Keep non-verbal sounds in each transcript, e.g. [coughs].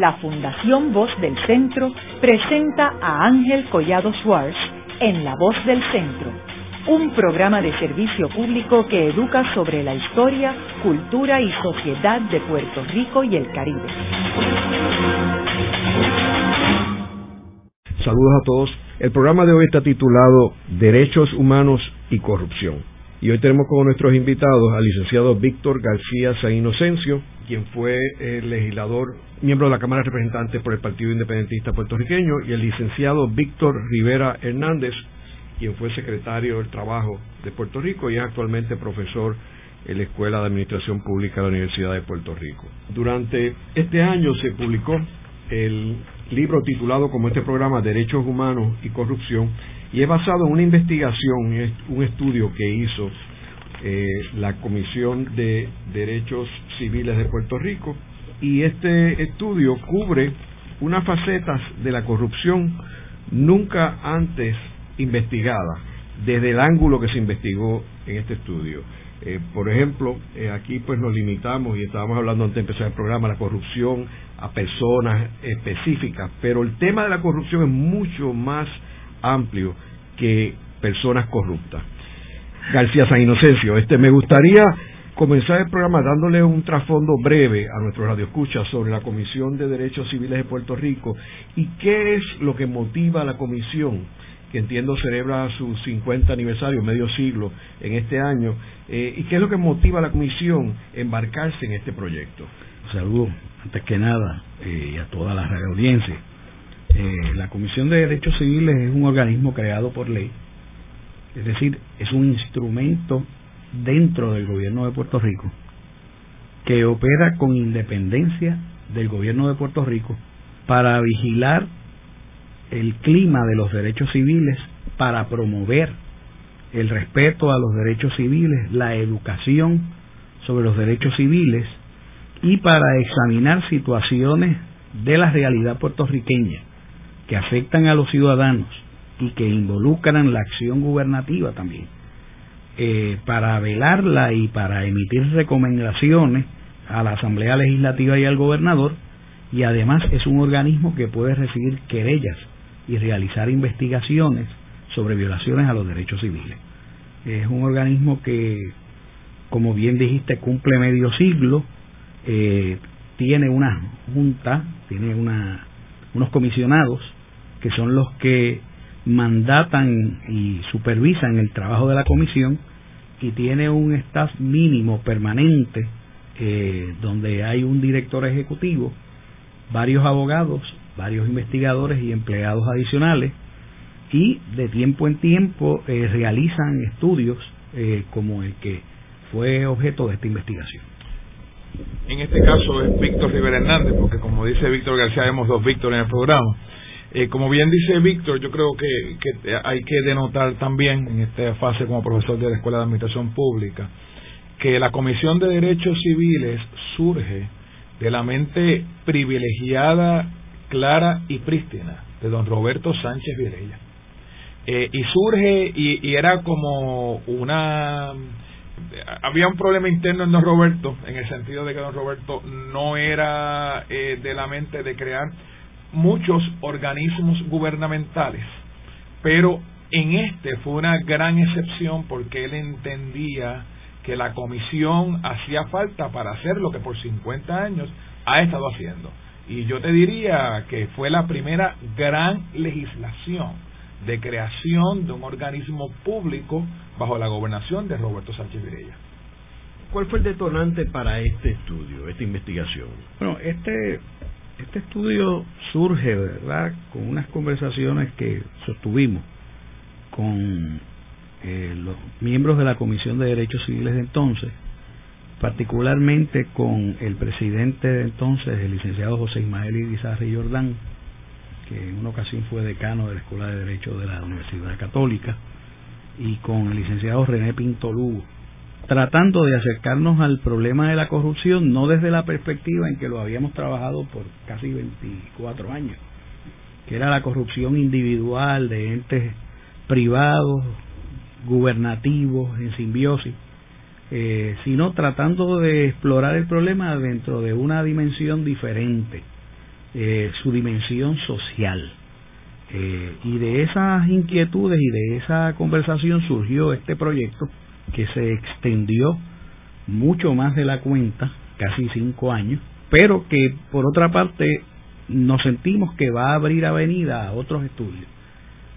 la Fundación Voz del Centro presenta a Ángel Collado Schwartz en La Voz del Centro, un programa de servicio público que educa sobre la historia, cultura y sociedad de Puerto Rico y el Caribe. Saludos a todos. El programa de hoy está titulado Derechos Humanos y Corrupción. Y hoy tenemos como nuestros invitados al licenciado Víctor García San Inocencio, quien fue el legislador, miembro de la Cámara de Representantes por el Partido Independentista Puertorriqueño, y el licenciado Víctor Rivera Hernández, quien fue secretario del Trabajo de Puerto Rico y es actualmente profesor en la Escuela de Administración Pública de la Universidad de Puerto Rico. Durante este año se publicó el libro titulado como este programa Derechos Humanos y Corrupción y es basado en una investigación, un estudio que hizo eh, la Comisión de Derechos Civiles de Puerto Rico y este estudio cubre unas facetas de la corrupción nunca antes investigada desde el ángulo que se investigó en este estudio. Eh, por ejemplo, eh, aquí pues nos limitamos y estábamos hablando antes de empezar el programa, la corrupción a personas específicas, pero el tema de la corrupción es mucho más amplio que personas corruptas. García San Inocencio. Este, me gustaría comenzar el programa dándole un trasfondo breve a nuestro radio escucha sobre la Comisión de Derechos Civiles de Puerto Rico y qué es lo que motiva a la comisión, que entiendo celebra su 50 aniversario, medio siglo en este año, eh, y qué es lo que motiva a la comisión embarcarse en este proyecto. Saludos, antes que nada, eh, a toda la radio audiencia. Eh, la Comisión de Derechos Civiles es un organismo creado por ley es decir, es un instrumento dentro del gobierno de Puerto Rico que opera con independencia del gobierno de Puerto Rico para vigilar el clima de los derechos civiles, para promover el respeto a los derechos civiles, la educación sobre los derechos civiles y para examinar situaciones de la realidad puertorriqueña que afectan a los ciudadanos y que involucran la acción gubernativa también, eh, para velarla y para emitir recomendaciones a la Asamblea Legislativa y al gobernador, y además es un organismo que puede recibir querellas y realizar investigaciones sobre violaciones a los derechos civiles. Es un organismo que, como bien dijiste, cumple medio siglo, eh, tiene una junta, tiene una, unos comisionados que son los que mandatan y supervisan el trabajo de la comisión y tiene un staff mínimo permanente eh, donde hay un director ejecutivo, varios abogados, varios investigadores y empleados adicionales y de tiempo en tiempo eh, realizan estudios eh, como el que fue objeto de esta investigación. En este caso es Víctor Rivera Hernández, porque como dice Víctor García, vemos dos Víctor en el programa. Eh, como bien dice Víctor, yo creo que, hay que denotar también en esta fase como profesor de la Escuela de Administración Pública que la Comisión de Derechos Civiles surge de la mente privilegiada, clara y prístina de don Roberto Sánchez Virella. Eh, y surge y, era como una había un problema interno en don Roberto en el sentido de que don Roberto no era eh, de la mente de crear muchos organismos gubernamentales, pero en este fue una gran excepción porque él entendía que la comisión hacía falta para hacer lo que por 50 años ha estado haciendo. Y yo te diría que fue la primera gran legislación de creación de un organismo público bajo la gobernación de Roberto Sánchez Virella. ¿Cuál fue el detonante para este estudio, esta investigación? Bueno, este este estudio surge, ¿verdad?, con unas conversaciones que sostuvimos con eh, los miembros de la Comisión de Derechos Civiles de entonces, particularmente con el presidente de entonces, el licenciado José Ismael Irizarry Jordán, que en una ocasión fue decano de la Escuela de Derecho de la Universidad Católica, y con el licenciado René Pinto Lugo, tratando de acercarnos al problema de la corrupción, no desde la perspectiva en que lo habíamos trabajado por casi 24 años, que era la corrupción individual de entes privados, gubernativos, en simbiosis, eh, sino tratando de explorar el problema dentro de una dimensión diferente, eh, su dimensión social. Eh, y de esas inquietudes y de esa conversación surgió este proyecto que se extendió mucho más de la cuenta, casi cinco años, pero que por otra parte nos sentimos que va a abrir avenida a otros estudios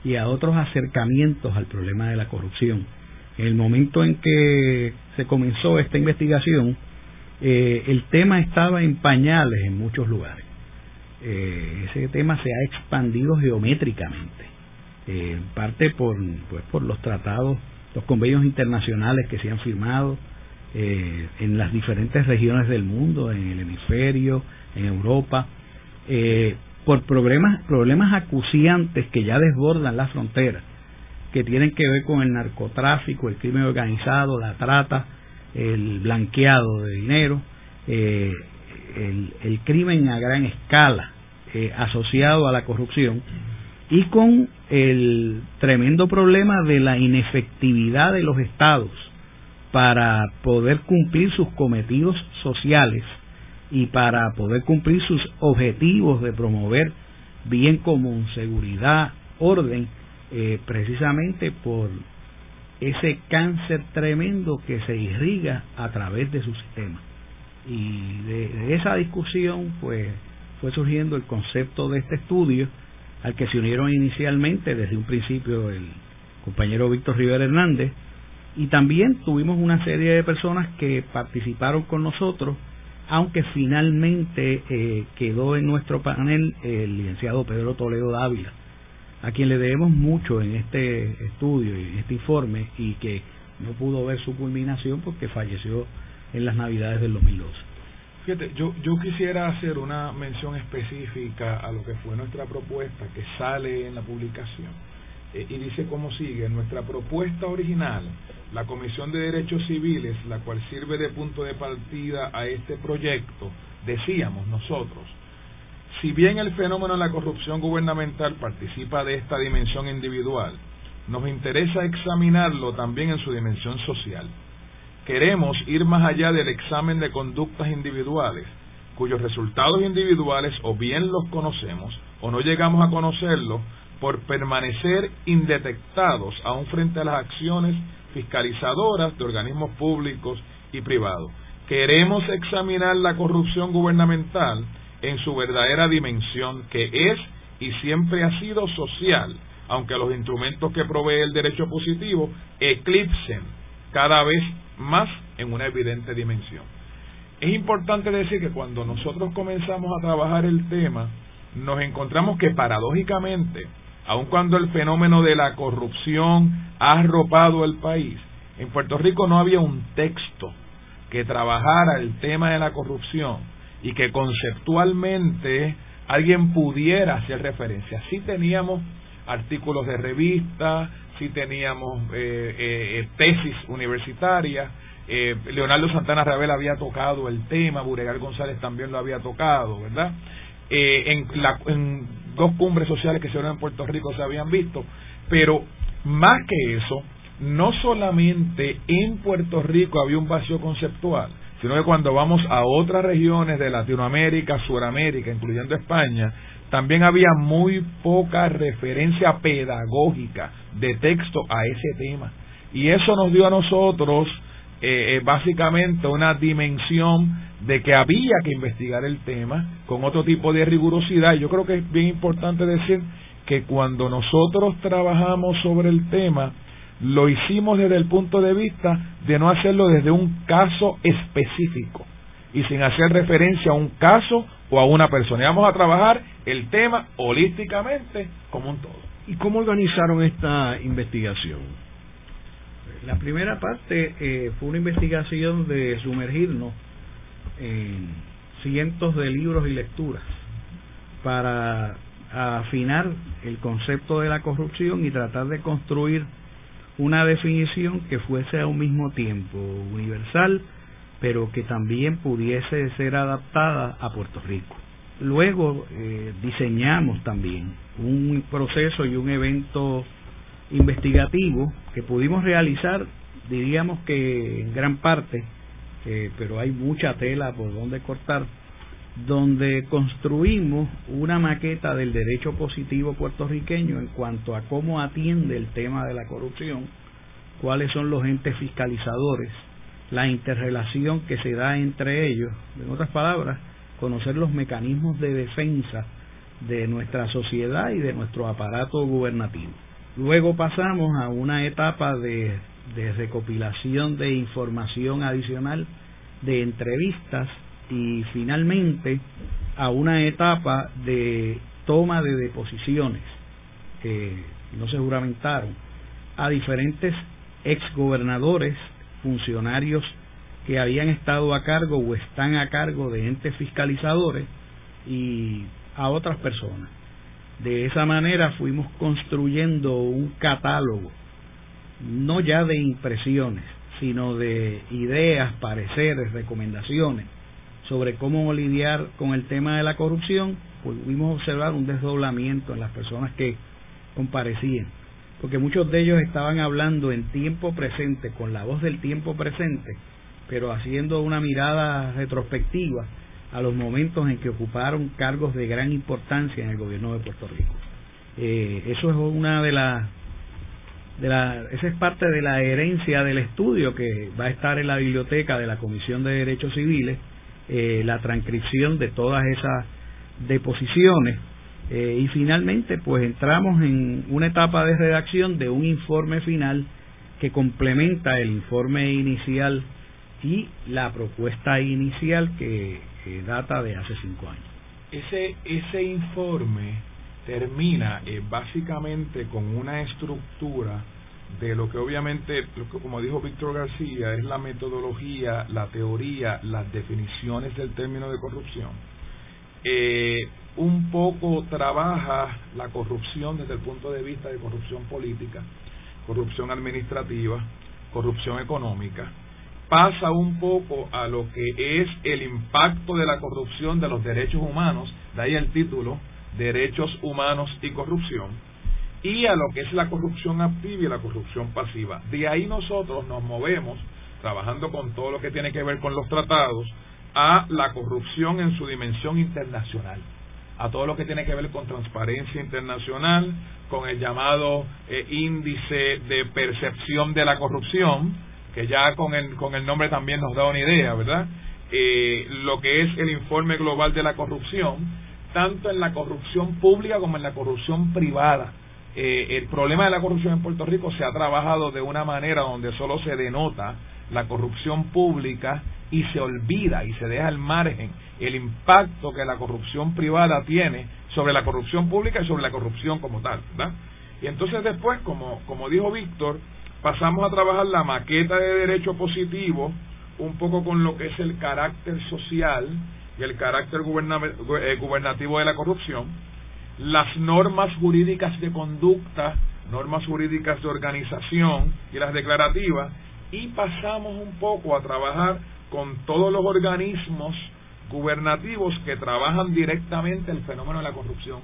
y a otros acercamientos al problema de la corrupción. En el momento en que se comenzó esta investigación, eh, el tema estaba en pañales en muchos lugares. Eh, ese tema se ha expandido geométricamente, eh, en parte por, pues, por los tratados, los convenios internacionales que se han firmado en las diferentes regiones del mundo, en el hemisferio, en Europa, por problemas, problemas acuciantes que ya desbordan las fronteras, que tienen que ver con el narcotráfico, el crimen organizado, la trata, el blanqueado de dinero, eh, el, crimen a gran escala eh, asociado a la corrupción y con el tremendo problema de la inefectividad de los estados para poder cumplir sus cometidos sociales y para poder cumplir sus objetivos de promover bien común, seguridad, orden, eh, precisamente por ese cáncer tremendo que se irriga a través de su sistema. Y de, esa discusión, pues, fue surgiendo el concepto de este estudio, al que se unieron inicialmente desde un principio el compañero Víctor Rivera Hernández, y también tuvimos una serie de personas que participaron con nosotros, aunque finalmente eh, quedó en nuestro panel el licenciado Pedro Toledo Dávila, a quien le debemos mucho en este estudio y en este informe y que no pudo ver su culminación porque falleció en las navidades del 2012. Yo, yo quisiera hacer una mención específica a lo que fue nuestra propuesta que sale en la publicación eh, y dice como sigue, nuestra propuesta original, la Comisión de Derechos Civiles, la cual sirve de punto de partida a este proyecto, decíamos nosotros, si bien el fenómeno de la corrupción gubernamental participa de esta dimensión individual, nos interesa examinarlo también en su dimensión social. Queremos ir más allá del examen de conductas individuales, cuyos resultados individuales o bien los conocemos o no llegamos a conocerlos por permanecer indetectados aún frente a las acciones fiscalizadoras de organismos públicos y privados. Queremos examinar la corrupción gubernamental en su verdadera dimensión, que es y siempre ha sido social, aunque los instrumentos que provee el derecho positivo eclipsen cada vez más en una evidente dimensión. Es importante decir que cuando nosotros comenzamos a trabajar el tema, nos encontramos que paradójicamente, aun cuando el fenómeno de la corrupción ha arropado el país, en Puerto Rico no había un texto que trabajara el tema de la corrupción y que conceptualmente alguien pudiera hacer referencia. Sí teníamos artículos de revista, sí teníamos eh, eh, tesis universitarias, eh, Leonardo Santana Ravel había tocado el tema, Buregar González también lo había tocado, ¿verdad? en, la, en dos cumbres sociales que se dieron en Puerto Rico se habían visto, pero más que eso, no solamente en Puerto Rico había un vacío conceptual, sino que cuando vamos a otras regiones de Latinoamérica, Suramérica, incluyendo España, también había muy poca referencia pedagógica de texto a ese tema. Y eso nos dio a nosotros eh, eh, básicamente una dimensión de que había que investigar el tema con otro tipo de rigurosidad. Yo creo que es bien importante decir que cuando nosotros trabajamos sobre el tema, lo hicimos desde el punto de vista de no hacerlo desde un caso específico y sin hacer referencia a un caso o a una persona. Y vamos a trabajar el tema holísticamente como un todo. ¿Y cómo organizaron esta investigación? La primera parte eh, fue una investigación de sumergirnos en cientos de libros y lecturas para afinar el concepto de la corrupción y tratar de construir una definición que fuese a un mismo tiempo universal, pero que también pudiese ser adaptada a Puerto Rico. Luego eh, diseñamos también un proceso y un evento investigativo que pudimos realizar, diríamos que en gran parte, eh, pero hay mucha tela por donde cortar, donde construimos una maqueta del derecho positivo puertorriqueño en cuanto a cómo atiende el tema de la corrupción, cuáles son los entes fiscalizadores, la interrelación que se da entre ellos, en otras palabras, conocer los mecanismos de defensa de nuestra sociedad y de nuestro aparato gubernativo. Luego pasamos a una etapa de, recopilación de información adicional, de entrevistas y finalmente a una etapa de toma de deposiciones que no se juramentaron a diferentes exgobernadores, funcionarios que habían estado a cargo o están a cargo de entes fiscalizadores y a otras personas. De esa manera fuimos construyendo un catálogo, no ya de impresiones, sino de ideas, pareceres, recomendaciones sobre cómo lidiar con el tema de la corrupción, pudimos observar un desdoblamiento en las personas que comparecían, porque muchos de ellos estaban hablando en tiempo presente, con la voz del tiempo presente, pero haciendo una mirada retrospectiva a los momentos en que ocuparon cargos de gran importancia en el gobierno de Puerto Rico. Eh, eso es una de las de la, esa es parte de la herencia del estudio que va a estar en la biblioteca de la Comisión de Derechos Civiles, eh, la transcripción de todas esas deposiciones eh, y finalmente pues entramos en una etapa de redacción de un informe final que complementa el informe inicial y la propuesta inicial que, data de hace cinco años. Ese, ese informe termina eh, básicamente con una estructura de lo que obviamente, como dijo Víctor García, es la metodología, la teoría, las definiciones del término de corrupción. Eh, un poco trabaja la corrupción desde el punto de vista de corrupción política, corrupción administrativa, corrupción económica, pasa un poco a lo que es el impacto de la corrupción de los derechos humanos, de ahí el título, Derechos Humanos y Corrupción, y a lo que es la corrupción activa y la corrupción pasiva. De ahí nosotros nos movemos, trabajando con todo lo que tiene que ver con los tratados, a la corrupción en su dimensión internacional, a todo lo que tiene que ver con transparencia internacional, con el llamado eh, índice de percepción de la corrupción, que ya con el, con el nombre también nos da una idea, ¿verdad? Eh, lo que es el informe global de la corrupción, tanto en la corrupción pública como en la corrupción privada. Eh, el problema de la corrupción en Puerto Rico se ha trabajado de una manera donde solo se denota la corrupción pública y se olvida y se deja al margen el impacto que la corrupción privada tiene sobre la corrupción pública y sobre la corrupción como tal. Y entonces después, como, como dijo Víctor, pasamos a trabajar la maqueta de derecho positivo, un poco con lo que es el carácter social y el carácter eh, gubernativo de la corrupción, las normas jurídicas de conducta, normas jurídicas de organización y las declarativas, y pasamos un poco a trabajar con todos los organismos gubernativos que trabajan directamente el fenómeno de la corrupción,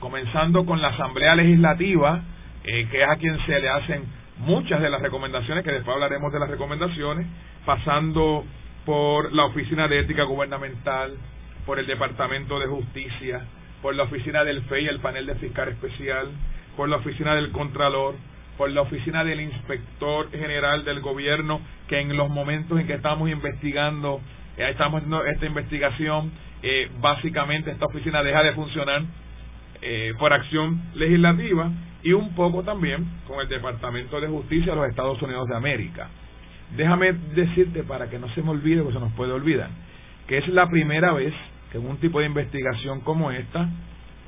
comenzando con la Asamblea Legislativa, eh, que es a quien se le hacen muchas de las recomendaciones, que después hablaremos de las recomendaciones, pasando por la Oficina de Ética Gubernamental, por el Departamento de Justicia, por la Oficina del FEI, el panel de fiscal especial, por la Oficina del Contralor, por la Oficina del Inspector General del Gobierno, que en los momentos en que estamos investigando, eh, estamos haciendo esta investigación, eh, básicamente esta oficina deja de funcionar eh, por acción legislativa y un poco también con el Departamento de Justicia de los Estados Unidos de América. Déjame decirte para que no se me olvide, porque se nos puede olvidar, que es la primera vez que en un tipo de investigación como esta,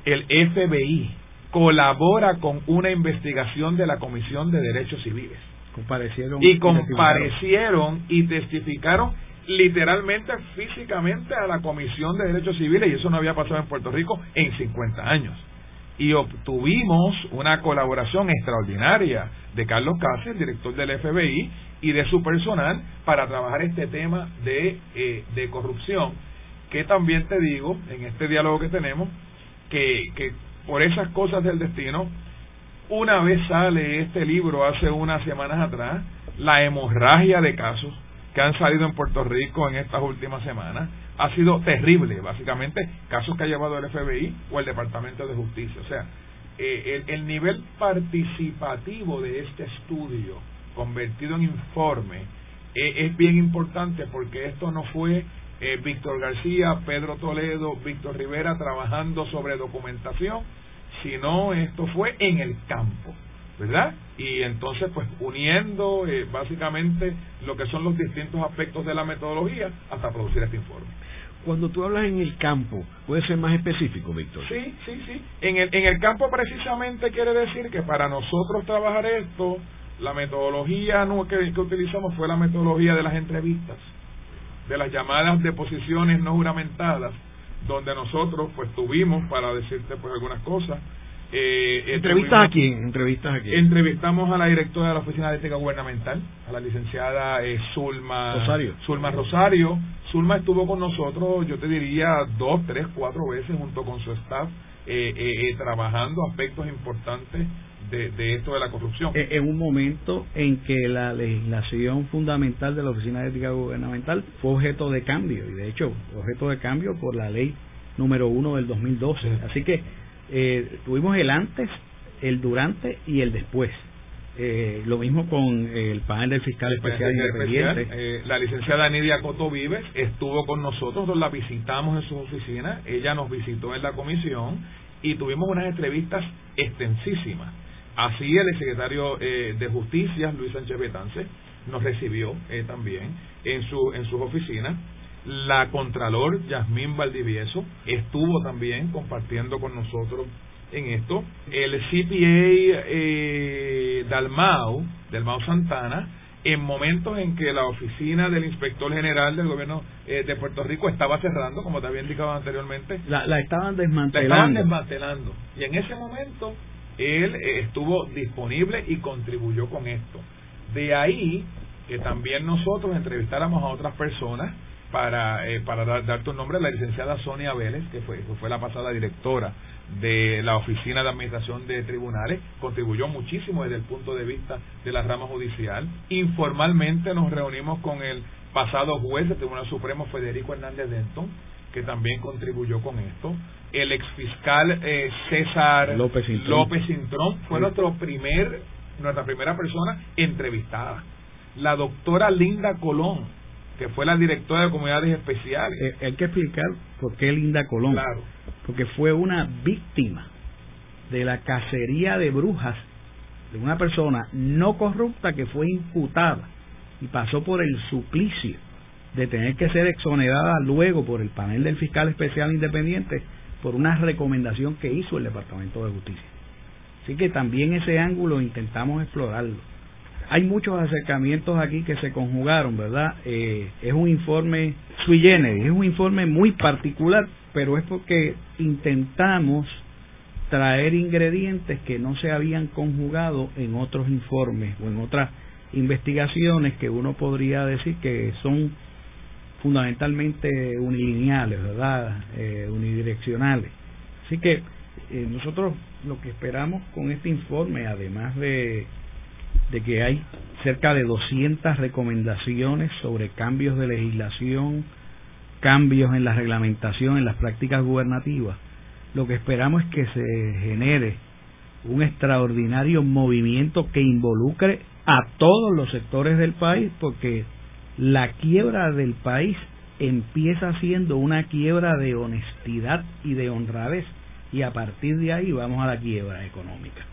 el FBI colabora con una investigación de la Comisión de Derechos Civiles. Comparecieron y comparecieron y testificaron literalmente, físicamente a la Comisión de Derechos Civiles y eso no había pasado en Puerto Rico en 50 años y obtuvimos una colaboración extraordinaria de Carlos Cáceres, director del FBI, y de su personal para trabajar este tema de, eh, de corrupción, que también te digo, en este diálogo que tenemos, que, que por esas cosas del destino, una vez sale este libro hace unas semanas atrás, la hemorragia de casos que han salido en Puerto Rico en estas últimas semanas ha sido terrible, básicamente casos que ha llevado el FBI o el Departamento de Justicia. O sea, eh, el, nivel participativo de este estudio convertido en informe eh, es bien importante porque esto no fue eh, Víctor García, Pedro Toledo, Víctor Rivera trabajando sobre documentación, sino esto fue en el campo. ¿verdad? Y entonces, pues uniendo eh, básicamente lo que son los distintos aspectos de la metodología hasta producir este informe. Cuando tú hablas en el campo, ¿puede ser más específico, Víctor? Sí, sí, sí. En el, en el campo precisamente quiere decir que para nosotros trabajar esto, la metodología que, que utilizamos fue la metodología de las entrevistas, de las llamadas deposiciones no juramentadas, donde nosotros pues tuvimos, para decirte pues algunas cosas, eh, ¿Entrevistas a quién? ¿Entrevistas a Entrevistamos a la directora de la Oficina de Ética Gubernamental, a la licenciada eh, Zulma Rosario. Zulma Rosario. Zulma estuvo con nosotros, yo te diría, dos, tres, cuatro veces junto con su staff, eh, eh, trabajando aspectos importantes de, de, esto de la corrupción. En un momento en que la legislación fundamental de la Oficina de Ética Gubernamental fue objeto de cambio, y de hecho, objeto de cambio por la ley número uno del 2012. Así que eh, tuvimos el antes, el durante y el después. Eh, lo mismo con el panel del fiscal especial independiente. Eh, la licenciada Nidia Coto Vives estuvo con nosotros, la visitamos en su oficina, ella nos visitó en la comisión y tuvimos unas entrevistas extensísimas. Así el secretario eh, de Justicia, Luis Sánchez Betance, nos recibió eh, también en, su, en sus oficinas la Contralor Yasmín Valdivieso estuvo también compartiendo con nosotros en esto. El CPA eh, Dalmau, Dalmau Santana, en momentos en que la oficina del inspector general del gobierno eh, de Puerto Rico estaba cerrando, como te había indicado anteriormente. La, la estaban desmantelando. La estaban desmantelando. Y en ese momento él eh, estuvo disponible y contribuyó con esto. De ahí que también nosotros entrevistáramos a otras personas para, eh, para dar, dar, tu nombre, la licenciada Sonia Vélez, que fue, fue la pasada directora de la Oficina de Administración de Tribunales, contribuyó muchísimo desde el punto de vista de la rama judicial. Informalmente nos reunimos con el pasado juez del Tribunal Supremo, Federico Hernández Denton, que también contribuyó con esto. El exfiscal eh, César López Intrón, fue nuestro primer, nuestra primera persona entrevistada. La doctora Linda Colón, que fue la directora de comunidades especiales. Eh, hay que explicar por qué Linda Colón. Claro. Porque fue una víctima de la cacería de brujas de una persona no corrupta que fue imputada y pasó por el suplicio de tener que ser exonerada luego por el panel del fiscal especial independiente por una recomendación que hizo el Departamento de Justicia. Así que también ese ángulo intentamos explorarlo hay muchos acercamientos aquí que se conjugaron, ¿verdad? Eh, es un informe sui generis, es un informe muy particular, pero es porque intentamos traer ingredientes que no se habían conjugado en otros informes o en otras investigaciones que uno podría decir que son fundamentalmente unilineales, ¿verdad? Eh, unidireccionales. Así que eh, nosotros lo que esperamos con este informe, además de de que hay cerca de 200 recomendaciones sobre cambios de legislación, cambios en la reglamentación, en las prácticas gubernativas. Lo que esperamos es que se genere un extraordinario movimiento que involucre a todos los sectores del país, porque la quiebra del país empieza siendo una quiebra de honestidad y de honradez, y a partir de ahí vamos a la quiebra económica.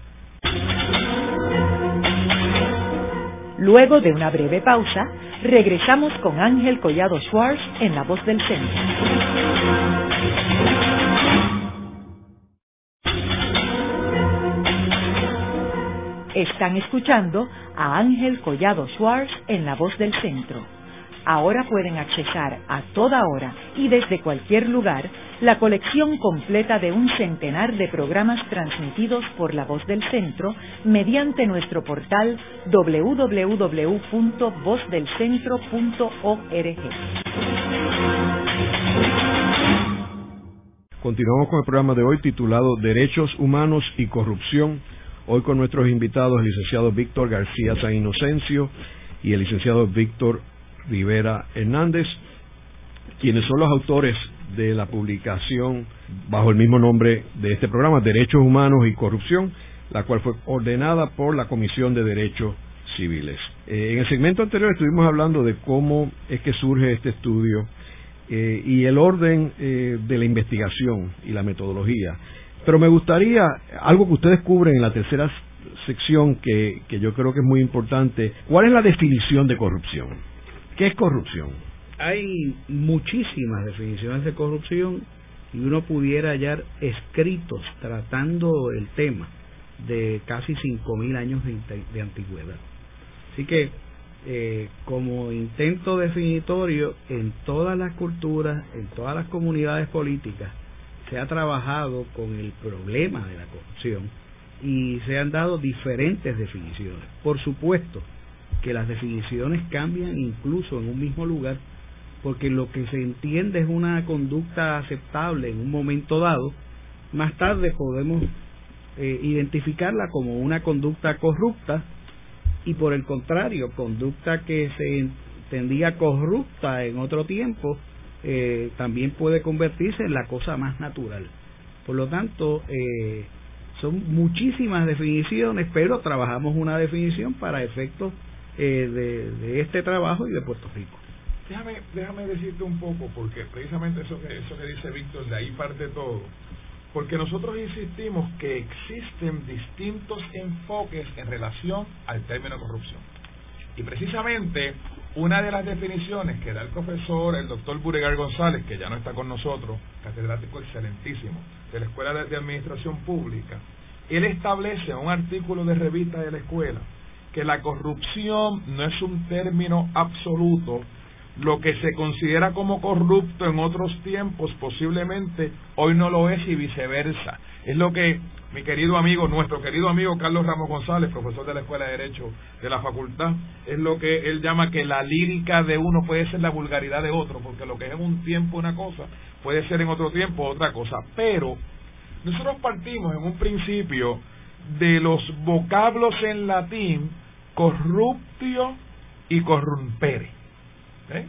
Luego de una breve pausa, regresamos con Ángel Collado Schwartz en La Voz del Centro. Están escuchando a Ángel Collado Schwartz en La Voz del Centro. Ahora pueden accesar a toda hora y desde cualquier lugar la colección completa de un centenar de programas transmitidos por la voz del centro mediante nuestro portal www.vozdelcentro.org. Continuamos con el programa de hoy titulado Derechos Humanos y Corrupción. Hoy con nuestros invitados, el licenciado Víctor García San Inocencio y el licenciado Víctor Rivera Hernández, quienes son los autores de la publicación bajo el mismo nombre de este programa, Derechos Humanos y Corrupción, la cual fue ordenada por la Comisión de Derechos Civiles. Eh, en el segmento anterior estuvimos hablando de cómo es que surge este estudio eh, y el orden eh, de la investigación y la metodología. Pero me gustaría, algo que ustedes cubren en la tercera sección que, que yo creo que es muy importante, ¿cuál es la definición de corrupción? ¿Qué es corrupción? Hay muchísimas definiciones de corrupción y uno pudiera hallar escritos tratando el tema de casi 5.000 años de, antigüedad. Así que, eh, como intento definitorio, en todas las culturas, en todas las comunidades políticas, se ha trabajado con el problema de la corrupción y se han dado diferentes definiciones. Por supuesto que las definiciones cambian incluso en un mismo lugar, porque lo que se entiende es una conducta aceptable en un momento dado, más tarde podemos eh, identificarla como una conducta corrupta y por el contrario, conducta que se entendía corrupta en otro tiempo, eh, también puede convertirse en la cosa más natural. Por lo tanto, eh, son muchísimas definiciones, pero trabajamos una definición para efectos de, de, este trabajo y de Puerto Rico. Déjame, déjame decirte un poco, porque precisamente eso que, que dice Víctor, de ahí parte todo porque nosotros insistimos que existen distintos enfoques en relación al término corrupción. Y precisamente una de las definiciones que da el profesor, el doctor Buregar González, que ya no está con nosotros, catedrático excelentísimo de la Escuela de, Administración Pública, él establece un artículo de revista de la escuela que la corrupción no es un término absoluto, lo que se considera como corrupto en otros tiempos posiblemente hoy no lo es y viceversa. Es lo que mi querido amigo, nuestro querido amigo Carlos Ramos González, profesor de la Escuela de Derecho de la facultad, es lo que él llama que la lírica de uno puede ser la vulgaridad de otro, porque lo que es en un tiempo una cosa, puede ser en otro tiempo otra cosa. Pero nosotros partimos en un principio de los vocablos en latín corruptio y corrumpere. ¿eh?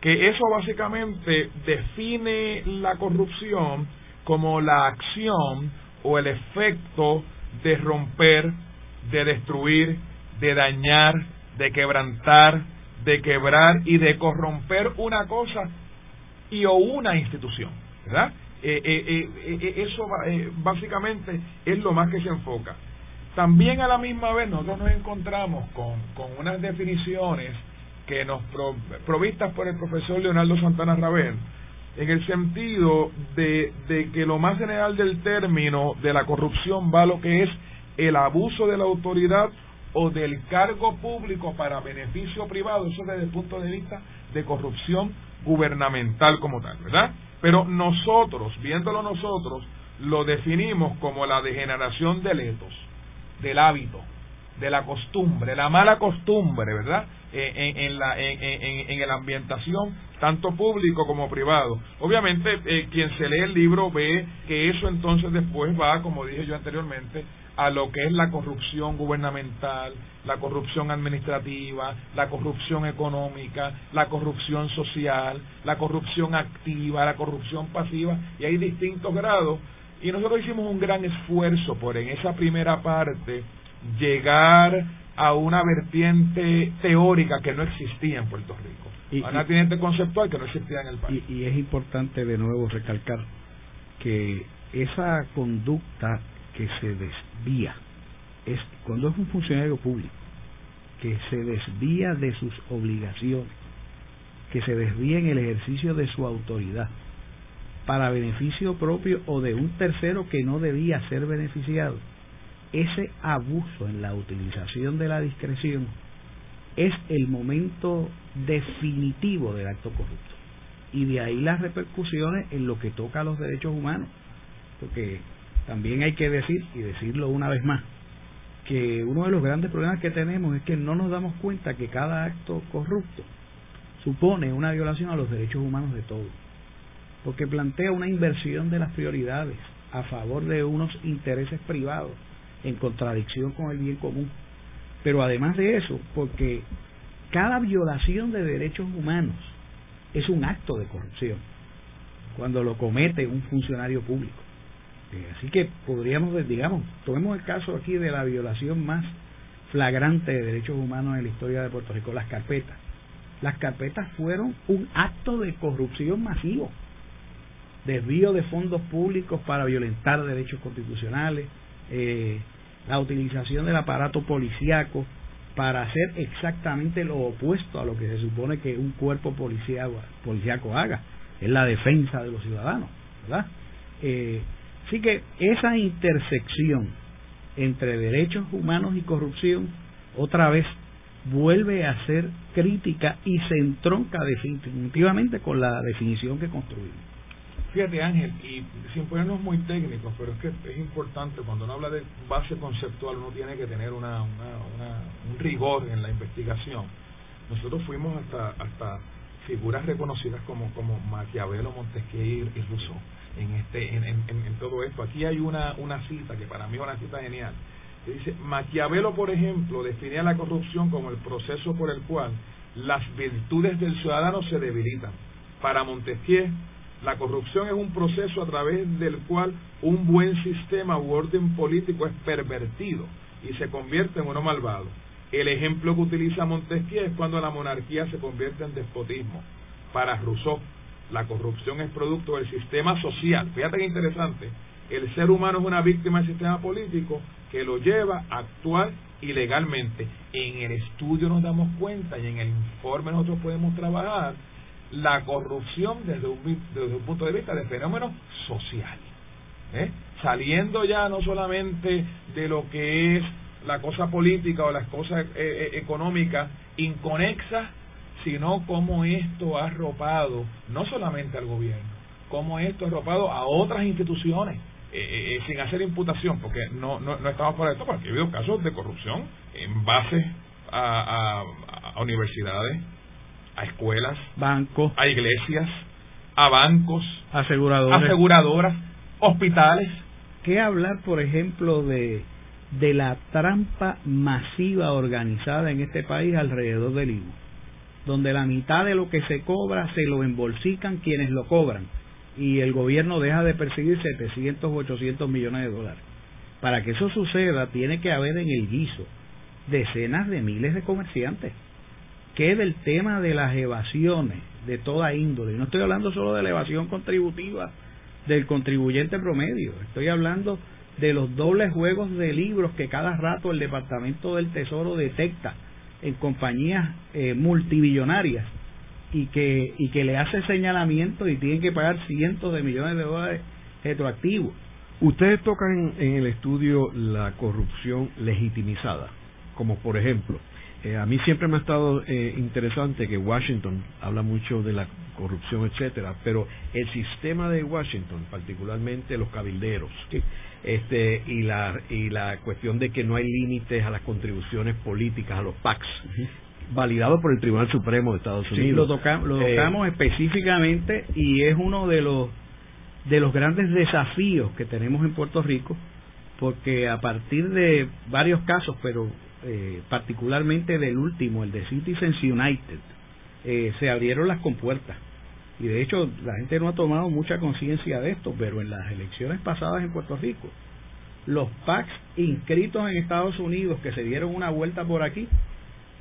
que eso básicamente define la corrupción como la acción o el efecto de romper, de destruir, de dañar, de quebrantar, de quebrar y de corromper una cosa y o una institución, ¿verdad? Eh, eh, eso básicamente es lo más que se enfoca. También a la misma vez nosotros nos encontramos con, con unas definiciones que nos provistas por el profesor Leonardo Santana Rabén, en el sentido de, de que lo más general del término de la corrupción va a lo que es el abuso de la autoridad o del cargo público para beneficio privado, eso desde el punto de vista de corrupción gubernamental como tal, ¿verdad? Pero nosotros, viéndolo nosotros, lo definimos como la degeneración del etos, del hábito, de la costumbre, la mala costumbre, ¿verdad? en, en, la, en, en, la ambientación, tanto público como privado. Obviamente, eh, quien se lee el libro ve que eso entonces después va, como dije yo anteriormente, a lo que es la corrupción gubernamental, la corrupción administrativa, la corrupción económica, la corrupción social, la corrupción activa, la corrupción pasiva, y hay distintos grados. Y nosotros hicimos un gran esfuerzo por en esa primera parte llegar a una vertiente teórica que no existía en Puerto Rico, y, a una vertiente conceptual que no existía en el país. Y, es importante de nuevo recalcar que esa conducta que se desvía es cuando es un funcionario público que se desvía de sus obligaciones, que se desvía en el ejercicio de su autoridad para beneficio propio o de un tercero que no debía ser beneficiado ese abuso en la utilización de la discreción es el momento definitivo del acto corrupto. Y de ahí las repercusiones en lo que toca a los derechos humanos. Porque también hay que decir, y decirlo una vez más, que uno de los grandes problemas que tenemos es que no nos damos cuenta que cada acto corrupto supone una violación a los derechos humanos de todos. Porque plantea una inversión de las prioridades a favor de unos intereses privados en contradicción con el bien común. Pero además de eso, porque cada violación de derechos humanos es un acto de corrupción cuando lo comete un funcionario público. Eh, así que podríamos, digamos, tomemos el caso aquí de la violación más flagrante de derechos humanos en la historia de Puerto Rico, las carpetas. Las carpetas fueron un acto de corrupción masivo, desvío de fondos públicos para violentar derechos constitucionales, eh, la utilización del aparato policíaco para hacer exactamente lo opuesto a lo que se supone que un cuerpo policíaco, haga, es la defensa de los ciudadanos, ¿verdad? Eh, así que esa intersección entre derechos humanos y corrupción, otra vez vuelve a ser crítica y se entronca definitivamente con la definición que construimos. Fíjate Ángel, y sin ponernos muy técnicos, pero es que es importante, cuando uno habla de base conceptual, uno tiene que tener una, un rigor en la investigación. Nosotros fuimos hasta, hasta figuras reconocidas como, como Maquiavelo, Montesquieu y Rousseau en, este, en, en, todo esto. Aquí hay una, una cita que para mí es una cita genial, que dice, Maquiavelo, por ejemplo, definía la corrupción como el proceso por el cual las virtudes del ciudadano se debilitan. Para Montesquieu, la corrupción es un proceso a través del cual un buen sistema u orden político es pervertido y se convierte en uno malvado. El ejemplo que utiliza Montesquieu es cuando la monarquía se convierte en despotismo. Para Rousseau, la corrupción es producto del sistema social. Fíjate que interesante. El ser humano es una víctima del sistema político que lo lleva a actuar ilegalmente. En el estudio nos damos cuenta y en el informe nosotros podemos trabajar la corrupción desde un, desde un punto de vista de fenómeno social. ¿eh? Saliendo ya no solamente de lo que es la cosa política o las cosas eh, eh, económicas inconexas, sino cómo esto ha arropado no solamente al gobierno, cómo esto ha arropado a otras instituciones. sin hacer imputación, porque no, no, no estamos para esto, porque ha habido casos de corrupción en base a, a universidades, a escuelas, bancos, a iglesias, a bancos, aseguradoras, aseguradoras hospitales. ¿Qué hablar, por ejemplo, de, de la trampa masiva organizada en este país alrededor del IVA? Donde la mitad de lo que se cobra se lo embolsican quienes lo cobran y el gobierno deja de percibir 700 o 800 millones de dólares. Para que eso suceda, tiene que haber en el guiso decenas de miles de comerciantes que del tema de las evasiones de toda índole. Y no estoy hablando solo de la evasión contributiva del contribuyente promedio, estoy hablando de los dobles juegos de libros que cada rato el Departamento del Tesoro detecta en compañías eh, multibillonarias y que, y que le hace señalamiento y tienen que pagar cientos de millones de dólares retroactivos. Ustedes tocan en el estudio la corrupción legitimizada, como por ejemplo eh, a mí siempre me ha estado eh, interesante que Washington habla mucho de la corrupción, etcétera, pero el sistema de Washington, particularmente los cabilderos, este y la y la cuestión de que no hay límites a las contribuciones políticas a los PACs, validado por el Tribunal Supremo de Estados Unidos. lo, lo eh, tocamos específicamente y es uno de los de los grandes desafíos que tenemos en Puerto Rico, porque a partir de varios casos, pero eh, particularmente del último, el de Citizens United, eh, se abrieron las compuertas. Y de hecho, la gente no ha tomado mucha conciencia de esto, pero en las elecciones pasadas en Puerto Rico, los PACs inscritos en Estados Unidos que se dieron una vuelta por aquí,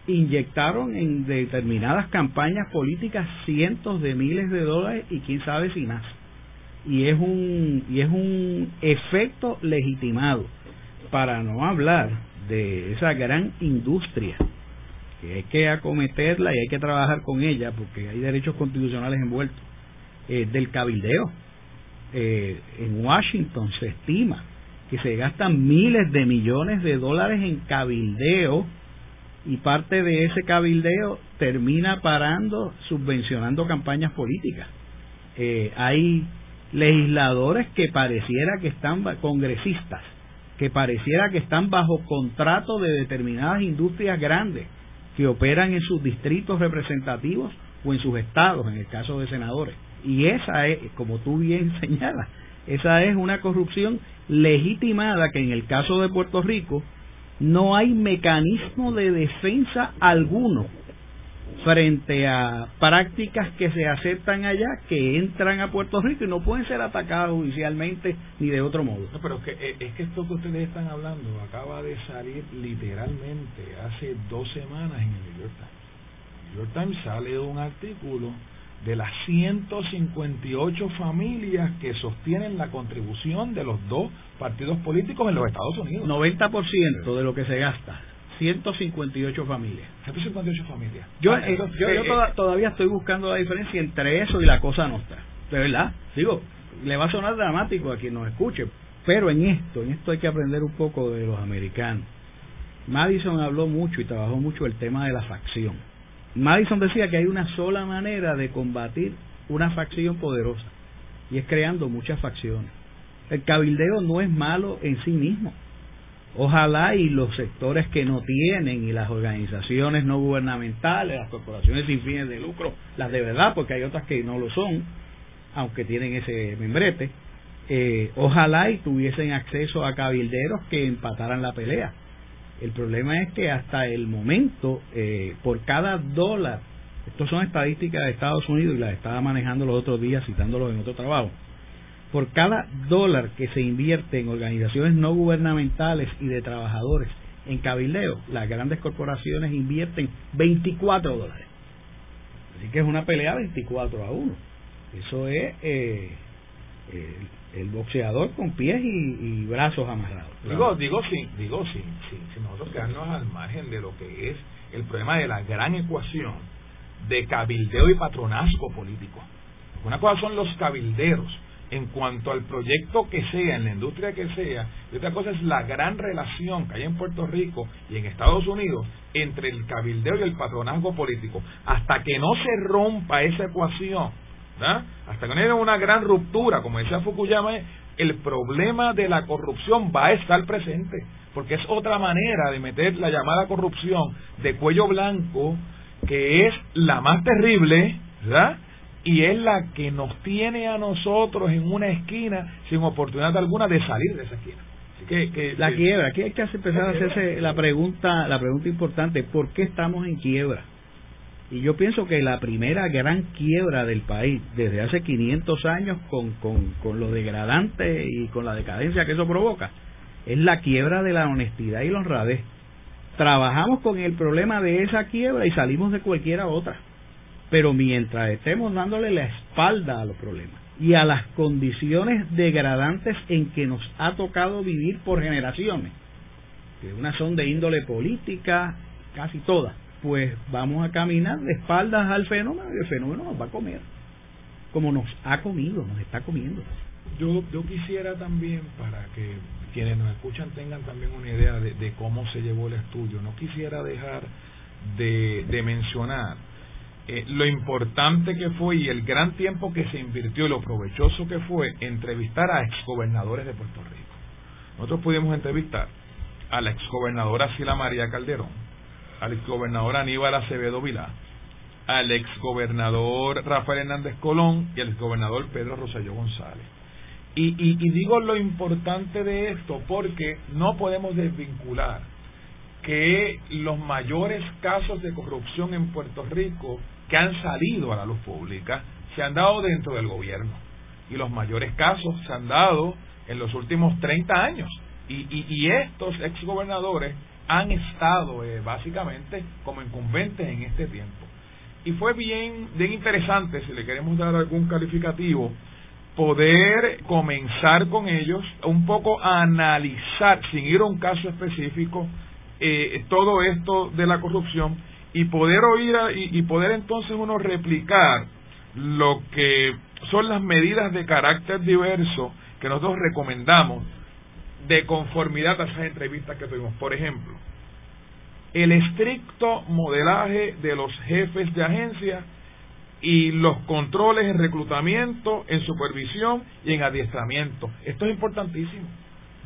inyectaron en determinadas campañas políticas cientos de miles de dólares y quién sabe si más. Y es un, y es un efecto legitimado, para no hablar de esa gran industria que hay que acometerla y hay que trabajar con ella porque hay derechos constitucionales envueltos. Eh, del cabildeo eh, en Washington se estima que se gastan miles de millones de dólares en cabildeo y parte de ese cabildeo termina parando subvencionando campañas políticas. Eh, hay legisladores que pareciera que están congresistas que pareciera que están bajo contrato de determinadas industrias grandes que operan en sus distritos representativos o en sus estados, en el caso de senadores. Y esa es, como tú bien [laughs] señalas, esa es una corrupción legitimada que en el caso de Puerto Rico no hay mecanismo de defensa alguno frente a prácticas que se aceptan allá, que entran a Puerto Rico y no pueden ser atacadas judicialmente ni de otro modo. No, pero es que, eh, es que esto que ustedes están hablando acaba de salir literalmente hace dos semanas en el New York Times. El New York Times sale un artículo de las 158 familias que sostienen la contribución de los dos partidos políticos en los Estados Unidos. 90% de lo que se gasta 158 familias. 158 familias. Yo, ah, eh, yo, eh, eh, todavía estoy buscando la diferencia entre eso y la cosa nuestra. De verdad, digo, le va a sonar dramático a quien nos escuche, pero en esto, en esto hay que aprender un poco de los americanos. Madison habló mucho y trabajó mucho el tema de la facción. Madison decía que hay una sola manera de combatir una facción poderosa y es creando muchas facciones. El cabildeo no es malo en sí mismo Ojalá y los sectores que no tienen y las organizaciones no gubernamentales, las corporaciones sin fines de lucro, las de verdad, porque hay otras que no lo son, aunque tienen ese membrete, eh, ojalá y tuviesen acceso a cabilderos que empataran la pelea. El problema es que hasta el momento, eh, por cada dólar, estos son estadísticas de Estados Unidos y las estaba manejando los otros días citándolos en otro trabajo, por cada dólar que se invierte en organizaciones no gubernamentales y de trabajadores en cabildeo, las grandes corporaciones invierten 24 dólares. Así que es una pelea 24 a 1. Eso es eh, el, boxeador con pies y, brazos amarrados. Digo, digo, sí, digo, sí, sí, si nosotros quedarnos al margen de lo que es el problema de la gran ecuación de cabildeo y patronazgo político. Una cosa son los cabilderos, en cuanto al proyecto que sea, en la industria que sea, y otra cosa es la gran relación que hay en Puerto Rico y en Estados Unidos entre el cabildeo y el patronazgo político. Hasta que no se rompa esa ecuación, hasta que no haya una gran ruptura, como decía Fukuyama, el problema de la corrupción va a estar presente, porque es otra manera de meter la llamada corrupción de cuello blanco, que es la más terrible, ¿verdad? Y es la que nos tiene a nosotros en una esquina sin oportunidad alguna de salir de esa esquina. que, la quiebra, aquí hay que empezar a hacerse la pregunta, la pregunta importante, ¿por qué estamos en quiebra? Y yo pienso que la primera gran quiebra del país desde hace 500 años con, con, con lo degradante y con la decadencia que eso provoca es la quiebra de la honestidad y la honradez. Trabajamos con el problema de esa quiebra y salimos de cualquiera otra pero mientras estemos dándole la espalda a los problemas y a las condiciones degradantes en que nos ha tocado vivir por generaciones, que unas son de índole política, casi todas, pues vamos a caminar de espaldas al fenómeno y el fenómeno nos va a comer, como nos ha comido, nos está comiendo. Yo, yo quisiera también, para que quienes nos escuchan tengan también una idea de, cómo se llevó el estudio, no quisiera dejar de, de mencionar eh, lo importante que fue y el gran tiempo que se invirtió y lo provechoso que fue entrevistar a exgobernadores de Puerto Rico. Nosotros pudimos entrevistar a la exgobernadora Sila María Calderón, al exgobernador Aníbal Acevedo Vilá, al exgobernador Rafael Hernández Colón y al exgobernador Pedro Rosselló González. Y, y digo lo importante de esto porque no podemos desvincular que los mayores casos de corrupción en Puerto Rico que han salido a la luz pública se han dado dentro del gobierno. Y los mayores casos se han dado en los últimos 30 años. Y, y, y estos exgobernadores han estado eh, básicamente como incumbentes en este tiempo. Y fue bien bien interesante si le queremos dar algún calificativo poder comenzar con ellos un poco a analizar sin ir a un caso específico eh, todo esto de la corrupción y poder oír y, poder entonces uno replicar lo que son las medidas de carácter diverso que nosotros recomendamos de conformidad a esas entrevistas que tuvimos. Por ejemplo, el estricto modelaje de los jefes de agencia y los controles en reclutamiento, en supervisión y en adiestramiento. Esto es importantísimo.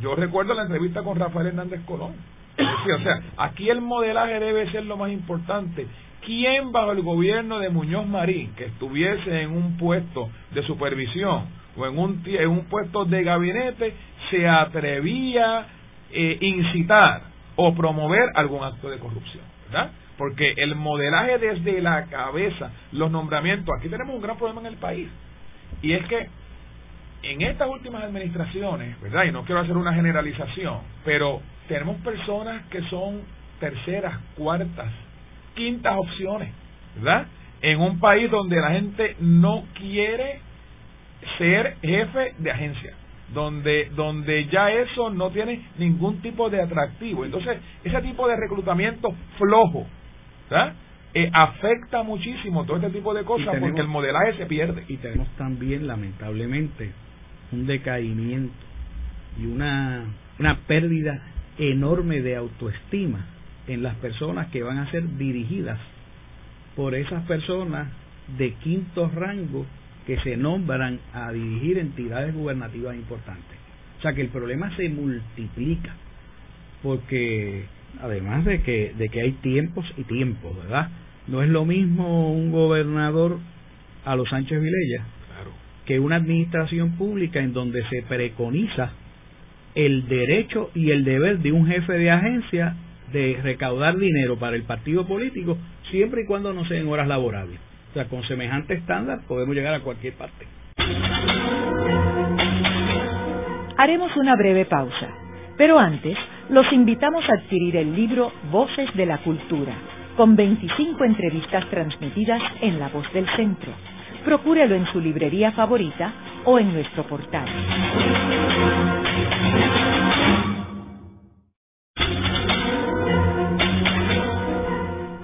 Yo recuerdo la entrevista con Rafael Hernández Colón [coughs] o sea, aquí el modelaje debe ser lo más importante. ¿Quién bajo el gobierno de Muñoz Marín, que estuviese en un puesto de supervisión o en un, en un puesto de gabinete, se atrevía a eh, incitar o promover algún acto de corrupción? ¿verdad? porque el modelaje desde la cabeza, los nombramientos, aquí tenemos un gran problema en el país, y es que en estas últimas administraciones, ¿verdad? Y no quiero hacer una generalización, pero tenemos personas que son terceras, cuartas, quintas opciones, ¿verdad? En un país donde la gente no quiere ser jefe de agencia, donde donde ya eso no tiene ningún tipo de atractivo. Entonces, ese tipo de reclutamiento flojo, ¿verdad? Eh, afecta muchísimo todo este tipo de cosas porque el modelaje se pierde. Y tenemos también, lamentablemente, un decaimiento y una, una pérdida enorme de autoestima en las personas que van a ser dirigidas por esas personas de quinto rango que se nombran a dirigir entidades gubernativas importantes. O sea que el problema se multiplica porque además de que de que hay tiempos y tiempos, ¿verdad? No es lo mismo un gobernador a los Sánchez Vilella que una administración pública en donde se preconiza el derecho y el deber de un jefe de agencia de recaudar dinero para el partido político siempre y cuando no sea en horas laborables. O sea, con semejante estándar podemos llegar a cualquier parte. Haremos una breve pausa, pero antes los invitamos a adquirir el libro Voces de la Cultura, con 25 entrevistas transmitidas en La Voz del Centro procúrelo en su librería favorita o en nuestro portal.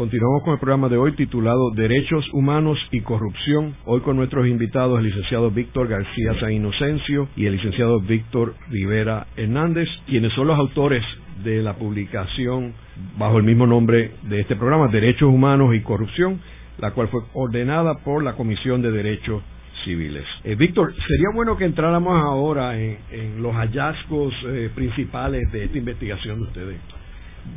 Continuamos con el programa de hoy titulado Derechos Humanos y Corrupción. Hoy con nuestros invitados el licenciado Víctor García San Inocencio y el licenciado Víctor Rivera Hernández, quienes son los autores de la publicación bajo el mismo nombre de este programa, Derechos Humanos y Corrupción, la cual fue ordenada por la Comisión de Derechos Civiles. Eh, Víctor, sería bueno que entráramos ahora en, los hallazgos eh, principales de esta investigación de ustedes.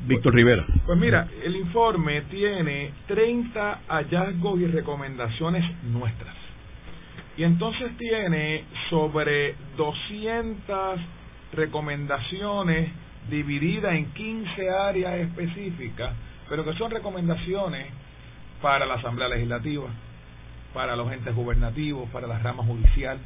Víctor Rivera. Pues mira, el informe tiene 30 hallazgos y recomendaciones nuestras. Y entonces tiene sobre 200 recomendaciones dividida en 15 áreas específicas, pero que son recomendaciones para la Asamblea Legislativa, para los entes gubernativos, para la rama judicial,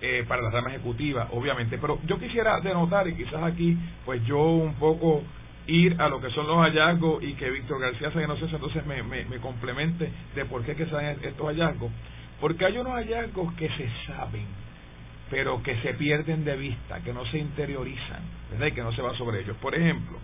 eh, para la rama ejecutiva, obviamente. Pero yo quisiera denotar, y quizás aquí, pues yo un poco ir a lo que son los hallazgos y que Víctor García Sagenoces entonces me, me, me complemente de por qué que se estos hallazgos, porque hay unos hallazgos que se saben, pero que se pierden de vista, que no se interiorizan, ¿verdad? Y que no se va sobre ellos. Por ejemplo,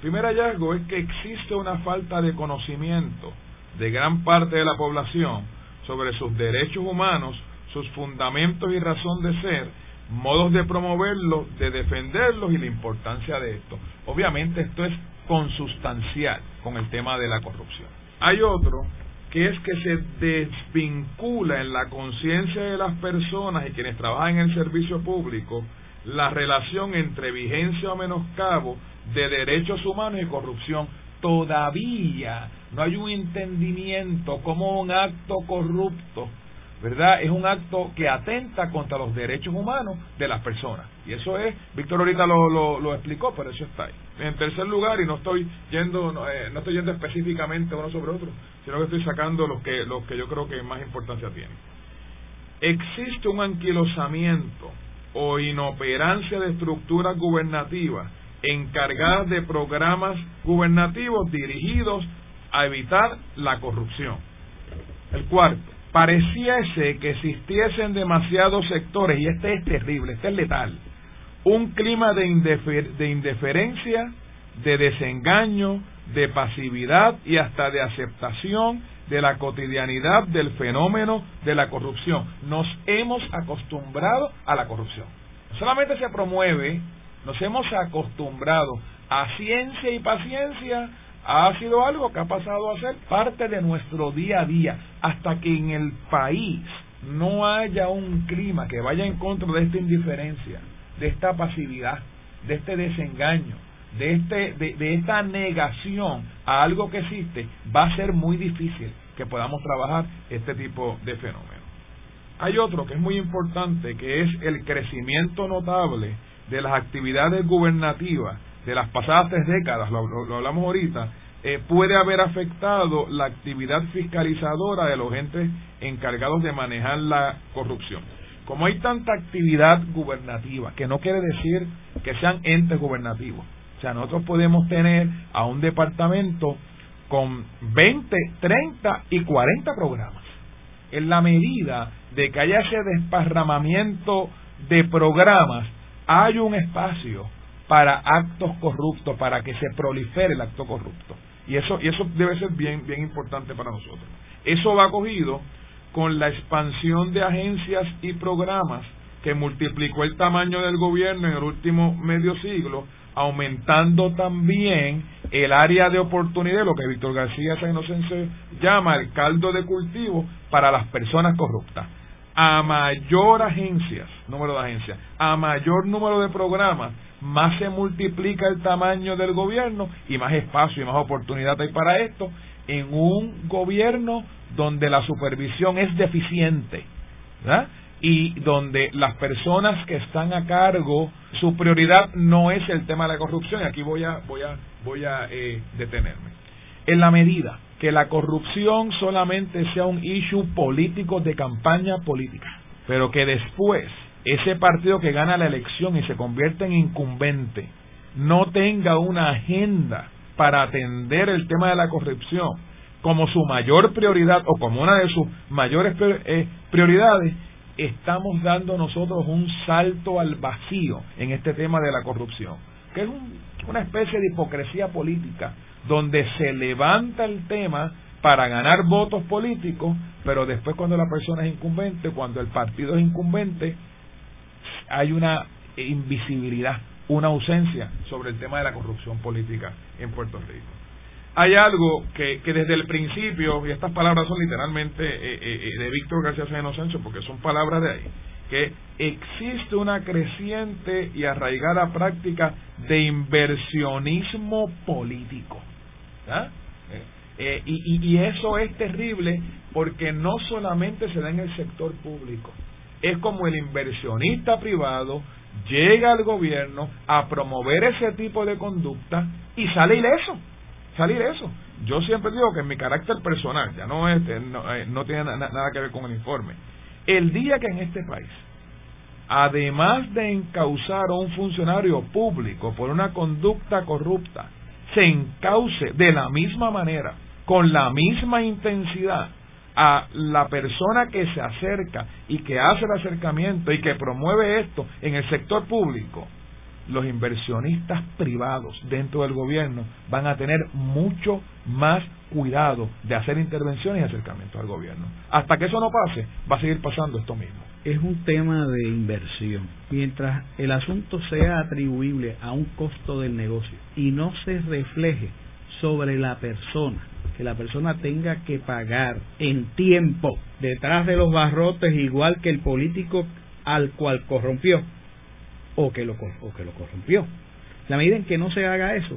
primer hallazgo es que existe una falta de conocimiento de gran parte de la población sobre sus derechos humanos, sus fundamentos y razón de ser, modos de promoverlos, de defenderlos y la importancia de esto. Obviamente esto es consustancial con el tema de la corrupción. Hay otro que es que se desvincula en la conciencia de las personas y quienes trabajan en el servicio público la relación entre vigencia o menoscabo de derechos humanos y corrupción. Todavía no hay un entendimiento como un acto corrupto, ¿verdad? Es un acto que atenta contra los derechos humanos de las personas. Y eso es, Víctor ahorita lo, lo, explicó, pero eso está ahí. En tercer lugar, y no estoy yendo, no, eh, no estoy yendo específicamente uno sobre otro, sino que estoy sacando los que, los que yo creo que más importancia tienen. Existe un anquilosamiento o inoperancia de estructuras gubernativas encargadas de programas gubernativos dirigidos a evitar la corrupción. El cuarto, pareciese que existiesen demasiados sectores, y este es terrible, este es letal, un clima de, de indiferencia, de desengaño, de pasividad y hasta de aceptación de la cotidianidad del fenómeno de la corrupción. Nos hemos acostumbrado a la corrupción. No solamente se promueve, nos hemos acostumbrado a ciencia y paciencia, ha sido algo que ha pasado a ser parte de nuestro día a día, hasta que en el país no haya un clima que vaya en contra de esta indiferencia, de esta pasividad, de este desengaño, de, este, de, de esta negación a algo que existe, va a ser muy difícil que podamos trabajar este tipo de fenómenos. Hay otro que es muy importante, que es el crecimiento notable de las actividades gubernativas de las pasadas tres décadas, lo, hablamos ahorita, eh, puede haber afectado la actividad fiscalizadora de los entes encargados de manejar la corrupción. Como hay tanta actividad gubernativa, que no quiere decir que sean entes gubernativos, o sea, nosotros podemos tener a un departamento con 20, 30 y 40 programas. En la medida de que haya ese desparramamiento de programas, hay un espacio para actos corruptos, para que se prolifere el acto corrupto. Y eso, y eso debe ser bien, bien importante para nosotros. Eso va cogido con la expansión de agencias y programas que multiplicó el tamaño del gobierno en el último medio siglo, aumentando también el área de oportunidad, lo que Víctor García San Inocencio llama el caldo de cultivo para las personas corruptas. A mayor agencias, número de agencias, a mayor número de programas, más se multiplica el tamaño del gobierno y más espacio y más oportunidad hay para esto en un gobierno donde la supervisión es deficiente y donde las personas que están a cargo su prioridad no es el tema de la corrupción y aquí voy a voy a voy a eh, detenerme. En la medida que la corrupción solamente sea un issue político de campaña política pero que después ese partido que gana la elección y se convierte en incumbente no tenga una agenda para atender el tema de la corrupción como su mayor prioridad o como una de sus mayores eh, prioridades, estamos dando nosotros un salto al vacío en este tema de la corrupción, que es una especie de hipocresía política, donde se levanta el tema para ganar votos políticos, pero después cuando la persona es incumbente, cuando el partido es incumbente, hay una invisibilidad, una ausencia sobre el tema de la corrupción política en Puerto Rico. Hay algo que, que desde el principio, y estas palabras son literalmente eh, eh, eh, de Víctor García Sánchez, porque son palabras de ahí, que existe una creciente y arraigada práctica de inversionismo político. Y, y, eso es terrible porque no solamente se da en el sector público, es como el inversionista privado llega al gobierno a promover ese tipo de conducta y sale ileso, sale ileso. Yo siempre digo que en mi carácter personal, ya no, es, no, eh, no tiene nada que ver con el informe, el día que en este país, además de encausar a un funcionario público por una conducta corrupta, se encauce de la misma manera, con la misma intensidad, a la persona que se acerca y que hace el acercamiento y que promueve esto en el sector público, los inversionistas privados dentro del gobierno van a tener mucho más cuidado de hacer intervenciones y acercamientos al gobierno. Hasta que eso no pase, va a seguir pasando esto mismo. Es un tema de inversión. Mientras el asunto sea atribuible a un costo del negocio y no se refleje sobre la persona que la persona tenga que pagar en tiempo detrás de los barrotes igual que el político al cual corrompió o que lo, o que lo corrompió. La medida en que no se haga eso,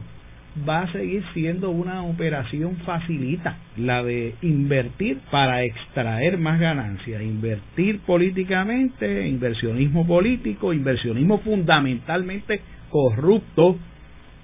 va a seguir siendo una operación facilita, la de invertir para extraer más ganancias, invertir políticamente, inversionismo político, inversionismo fundamentalmente corrupto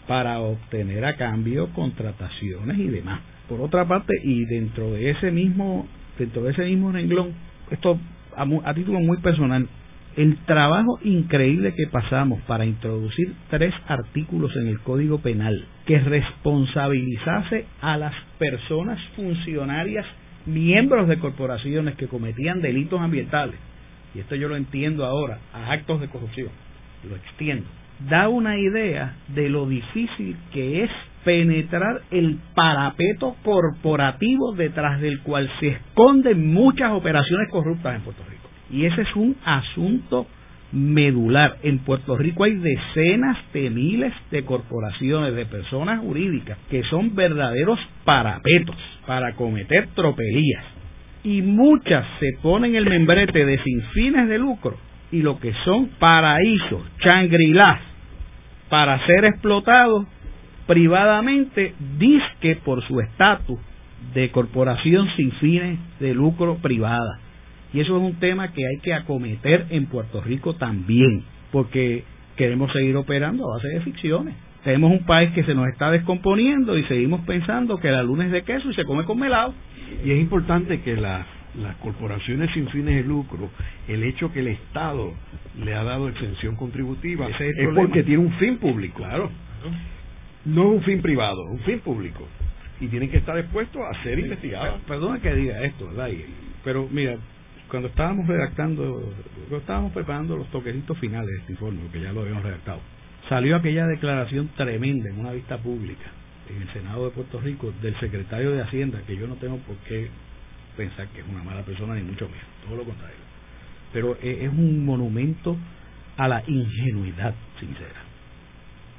para obtener a cambio contrataciones y demás. Por otra parte, y dentro de ese mismo, dentro de ese mismo renglón, esto a, título muy personal, el trabajo increíble que pasamos para introducir tres artículos en el Código Penal que responsabilizase a las personas funcionarias, miembros de corporaciones que cometían delitos ambientales, y esto yo lo entiendo ahora, a actos de corrupción, lo extiendo, da una idea de lo difícil que es penetrar el parapeto corporativo detrás del cual se esconden muchas operaciones corruptas en Puerto Rico. Y ese es un asunto medular. En Puerto Rico hay decenas de miles de corporaciones, de personas jurídicas, que son verdaderos parapetos para cometer tropelías. y muchas se ponen el membrete de sin fines de lucro y lo que son paraísos, changrilás, para ser explotados privadamente, disque por su estatus de corporación sin fines de lucro privada. Y eso es un tema que hay que acometer en Puerto Rico también, porque queremos seguir operando a base de ficciones. Tenemos un país que se nos está descomponiendo y seguimos pensando que la luna es de queso y se come con melado. Y es importante que las corporaciones sin fines de lucro, el hecho que el Estado le ha dado exención contributiva es, porque tiene un fin público. Claro. No es un fin privado, es un fin público. Y tienen que estar expuestos a ser investigados. Perdona que diga esto, ¿verdad? Pero mira, cuando estábamos redactando, cuando estábamos preparando los toquecitos finales de este informe, que ya lo habíamos redactado, salió aquella declaración tremenda en una vista pública en el Senado de Puerto Rico del secretario de Hacienda, que yo no tengo por qué pensar que es una mala persona, ni mucho menos, todo lo contrario. Pero es un monumento a la ingenuidad sincera.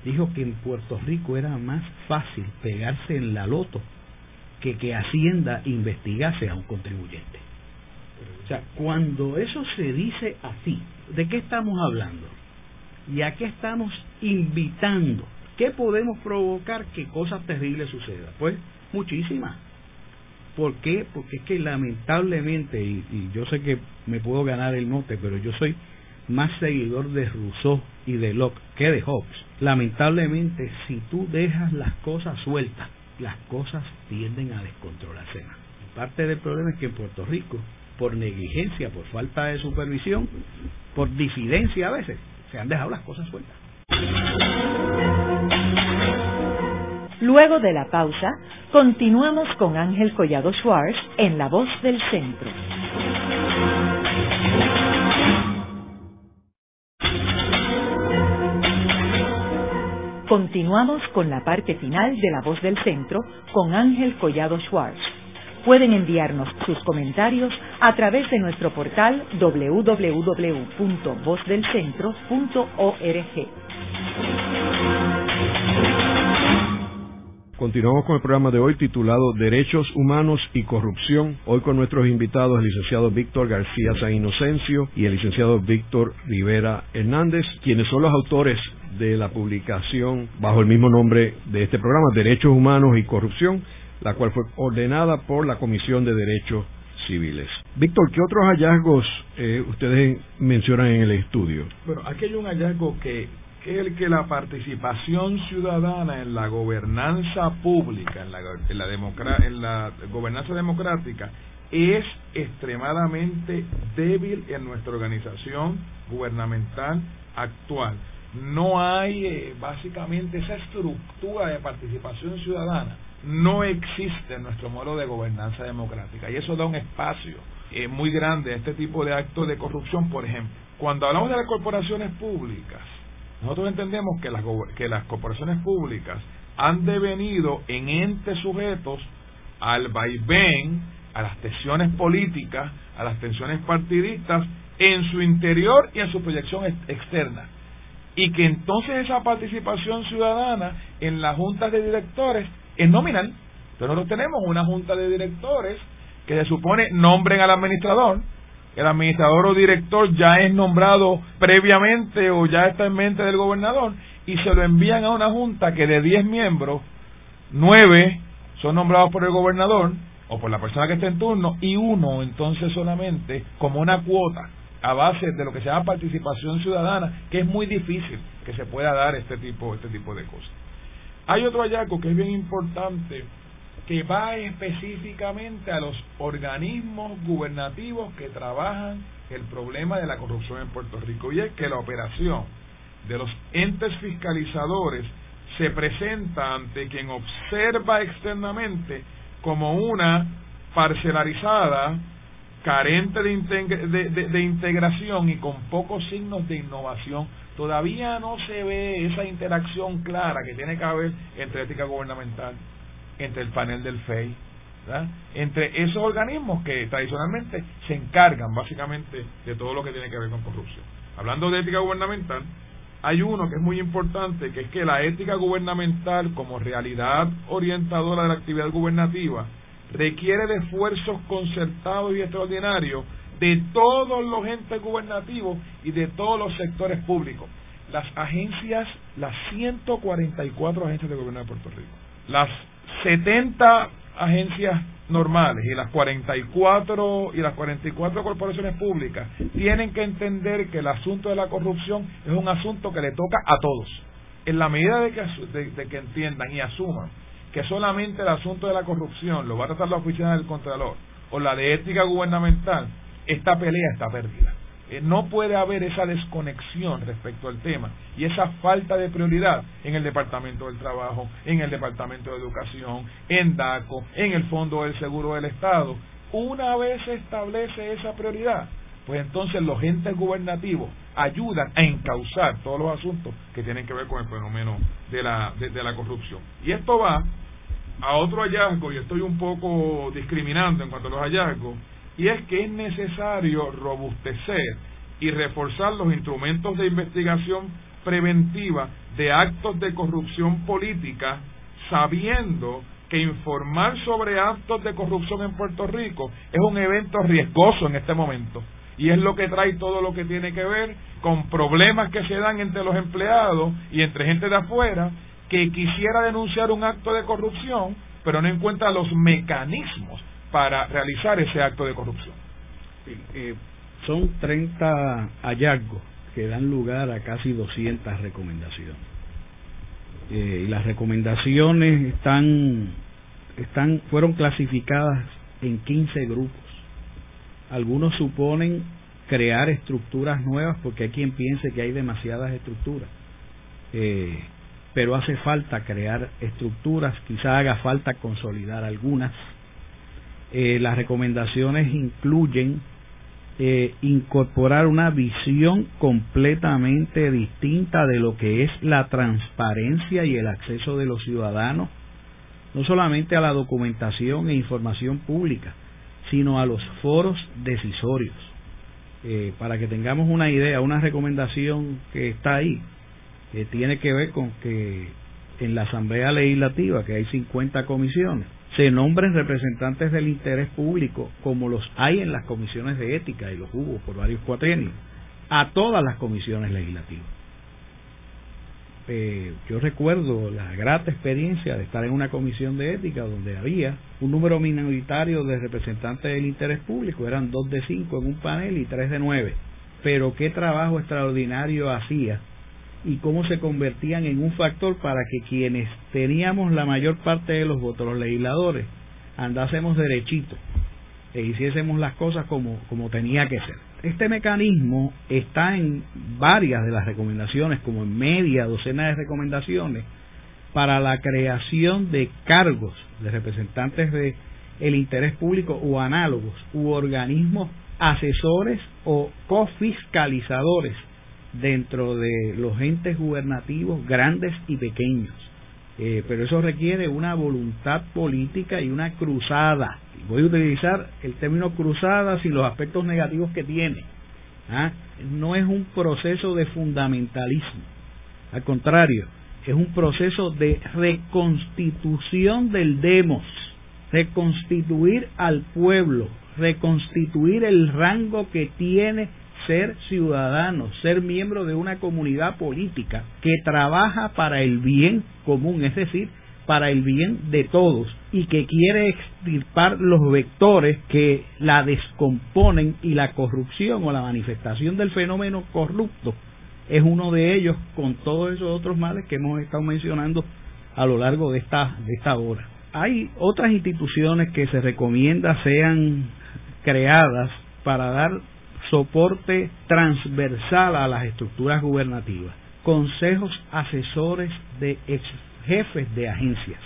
Dijo que en Puerto Rico era más fácil pegarse en la loto que que Hacienda investigase a un contribuyente. O sea, cuando eso se dice así, ¿de qué estamos hablando? ¿Y a qué estamos invitando? ¿Qué podemos provocar que cosas terribles sucedan? Pues muchísimas. ¿Por qué? Porque es que lamentablemente, y, yo sé que me puedo ganar el note, pero yo soy más seguidor de Rousseau y de Locke que de Hobbes. Lamentablemente, si tú dejas las cosas sueltas, las cosas tienden a descontrolarse Parte del problema es que en Puerto Rico, por negligencia, por falta de supervisión, por disidencia a veces, se han dejado las cosas sueltas. Luego de la pausa, continuamos con Ángel Collado Schwartz en La Voz del Centro. Continuamos con la parte final de La Voz del Centro con Ángel Collado Schwartz. Pueden enviarnos sus comentarios a través de nuestro portal www.vozdelcentro.org. Continuamos con el programa de hoy titulado Derechos Humanos y Corrupción. Hoy con nuestros invitados el licenciado Víctor García San Inocencio y el licenciado Víctor Rivera Hernández, quienes son los autores de la publicación bajo el mismo nombre de este programa, Derechos Humanos y Corrupción, la cual fue ordenada por la Comisión de Derechos Civiles. Víctor, ¿qué otros hallazgos eh, ustedes mencionan en el estudio? Bueno, aquí hay un hallazgo que es el que la participación ciudadana en la gobernanza pública, en la, en la, en la gobernanza democrática, es extremadamente débil en nuestra organización gubernamental actual. No hay eh, básicamente esa estructura de participación ciudadana. No existe en nuestro modelo de gobernanza democrática y eso da un espacio eh, muy grande a este tipo de actos de corrupción, por ejemplo. Cuando hablamos de las corporaciones públicas, nosotros entendemos que las, que las corporaciones públicas han devenido en entes sujetos al vaivén, a las tensiones políticas, a las tensiones partidistas en su interior y en su proyección externa. Y que entonces esa participación ciudadana en las juntas de directores es nominal. Entonces nosotros tenemos una junta de directores que se supone nombren al administrador, el administrador o director ya es nombrado previamente o ya está en mente del gobernador y se lo envían a una junta que de 10 miembros, 9 son nombrados por el gobernador o por la persona que está en turno y uno entonces solamente como una cuota a base de lo que se llama participación ciudadana, que es muy difícil que se pueda dar este tipo, este tipo de cosas. Hay otro hallazgo que es bien importante que va específicamente a los organismos gubernativos que trabajan el problema de la corrupción en Puerto Rico y es que la operación de los entes fiscalizadores se presenta ante quien observa externamente como una parcelarizada, carente de, de, integración y con pocos signos de innovación. Todavía no se ve esa interacción clara que tiene que haber entre ética gubernamental entre el panel del FEI, entre esos organismos que tradicionalmente se encargan básicamente de todo lo que tiene que ver con corrupción. Hablando de ética gubernamental, hay uno que es muy importante, que es que la ética gubernamental como realidad orientadora de la actividad gubernativa requiere de esfuerzos concertados y extraordinarios de todos los entes gubernativos y de todos los sectores públicos. Las agencias, las 144 agencias de gobierno de Puerto Rico, las 70 agencias normales y las 44 y las 44 corporaciones públicas tienen que entender que el asunto de la corrupción es un asunto que le toca a todos. En la medida de que, de que entiendan y asuman que solamente el asunto de la corrupción lo va a tratar la oficina del Contralor o la de ética gubernamental, esta pelea está perdida. Eh, no puede haber esa desconexión respecto al tema y esa falta de prioridad en el Departamento del Trabajo, en el Departamento de Educación, en DACO, en el Fondo del Seguro del Estado. Una vez se establece esa prioridad, pues entonces los entes gubernativos ayudan a encauzar todos los asuntos que tienen que ver con el fenómeno de la, de la corrupción. Y esto va a otro hallazgo, y estoy un poco discriminando en cuanto a los hallazgos, y es que es necesario robustecer y reforzar los instrumentos de investigación preventiva de actos de corrupción política, sabiendo que informar sobre actos de corrupción en Puerto Rico es un evento riesgoso en este momento. Y es lo que trae todo lo que tiene que ver con problemas que se dan entre los empleados y entre gente de afuera que quisiera denunciar un acto de corrupción, pero no encuentra los mecanismos para realizar ese acto de corrupción. Eh, son 30 hallazgos que dan lugar a casi 200 recomendaciones. Eh, y las recomendaciones están, están, fueron clasificadas en 15 grupos. Algunos suponen crear estructuras nuevas porque hay quien piense que hay demasiadas estructuras. Eh, pero hace falta crear estructuras, quizá haga falta consolidar algunas eh, las recomendaciones incluyen eh, incorporar una visión completamente distinta de lo que es la transparencia y el acceso de los ciudadanos, no solamente a la documentación e información pública, sino a los foros decisorios. Eh, para que tengamos una idea, una recomendación que está ahí, que tiene que ver con que en la Asamblea Legislativa, que hay 50 comisiones, se nombren representantes del interés público, como los hay en las comisiones de ética, y los hubo por varios cuatrienios, a todas las comisiones legislativas. Eh, yo recuerdo la grata experiencia de estar en una comisión de ética donde había un número minoritario de representantes del interés público, eran dos de cinco en un panel y tres de nueve. Pero qué trabajo extraordinario hacía y cómo se convertían en un factor para que quienes teníamos la mayor parte de los votos, los legisladores, andásemos derechito e hiciésemos las cosas como, como tenía que ser. Este mecanismo está en varias de las recomendaciones, como en media docena de recomendaciones, para la creación de cargos de representantes de el interés público o análogos u organismos asesores o cofiscalizadores dentro de los entes gubernativos grandes y pequeños. Eh, pero eso requiere una voluntad política y una cruzada. Voy a utilizar el término cruzada sin los aspectos negativos que tiene. ¿ah? No es un proceso de fundamentalismo. Al contrario, es un proceso de reconstitución del demos, reconstituir al pueblo, reconstituir el rango que tiene ser ciudadano, ser miembro de una comunidad política que trabaja para el bien común, es decir, para el bien de todos y que quiere extirpar los vectores que la descomponen y la corrupción o la manifestación del fenómeno corrupto es uno de ellos con todos esos otros males que hemos estado mencionando a lo largo de esta, de esta hora. Hay otras instituciones que se recomienda sean creadas para dar soporte transversal a las estructuras gubernativas, consejos asesores de ex jefes de agencias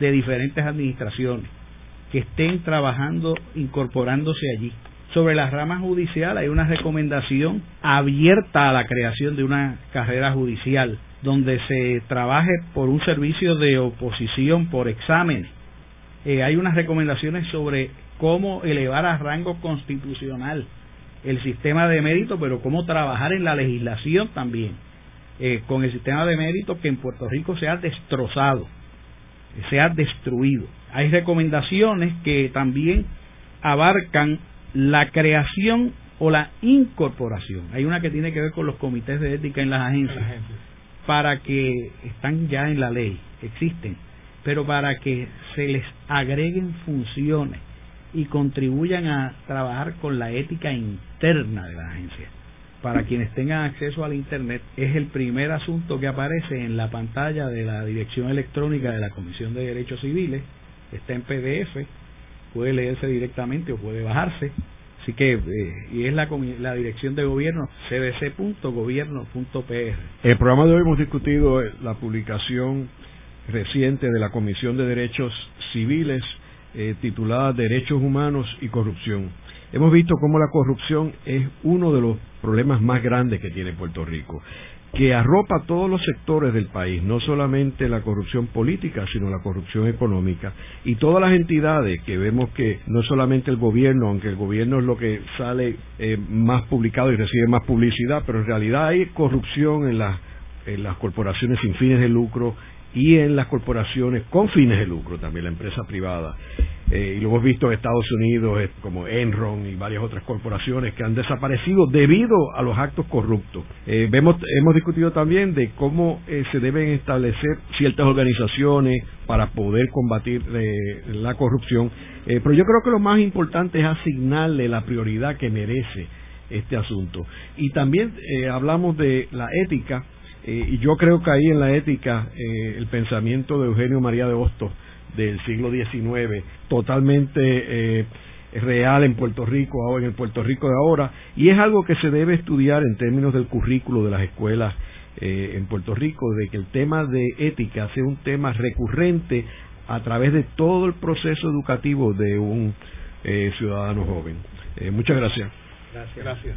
de diferentes administraciones que estén trabajando, incorporándose allí. Sobre la rama judicial hay una recomendación abierta a la creación de una carrera judicial donde se trabaje por un servicio de oposición por exámenes. Eh, hay unas recomendaciones sobre cómo elevar a rango constitucional el sistema de mérito, pero cómo trabajar en la legislación también, eh, con el sistema de mérito que en Puerto Rico se ha destrozado. sea destruido. Hay recomendaciones que también abarcan la creación o la incorporación. Hay una que tiene que ver con los comités de ética en las agencias, para que están ya en la ley, existen, pero para que se les agreguen funciones y contribuyan a trabajar con la ética interna de la agencia. Para quienes tengan acceso al Internet, es el primer asunto que aparece en la pantalla de la dirección electrónica de la Comisión de Derechos Civiles. Está en PDF, puede leerse directamente o puede bajarse. Así que, eh, y es la, la dirección de gobierno, cdc.gobierno.pr. El programa de hoy hemos discutido eh, la publicación reciente de la Comisión de Derechos Civiles eh, titulada Derechos Humanos y Corrupción. Hemos visto cómo la corrupción es uno de los problemas más grandes que tiene Puerto Rico que arropa todos los sectores del país, no solamente la corrupción política, sino la corrupción económica. Y todas las entidades que vemos que no solamente el gobierno, aunque el gobierno es lo que sale eh, más publicado y recibe más publicidad, pero en realidad hay corrupción en las, en las corporaciones sin fines de lucro y en las corporaciones con fines de lucro, también la empresa privada. Eh, y lo hemos visto en Estados Unidos eh, como Enron y varias otras corporaciones que han desaparecido debido a los actos corruptos. Eh, vemos, hemos discutido también de cómo se deben establecer ciertas organizaciones para poder combatir la corrupción, pero yo creo que lo más importante es asignarle la prioridad que merece este asunto. Y también hablamos de la ética, y yo creo que ahí en la ética el pensamiento de Eugenio María de Hostos del siglo XIX, totalmente eh, real en Puerto Rico, en el Puerto Rico de ahora, y es algo que se debe estudiar en términos del currículo de las escuelas eh, en Puerto Rico, de que el tema de ética sea un tema recurrente a través de todo el proceso educativo de un eh, ciudadano joven. muchas. Gracias. gracias.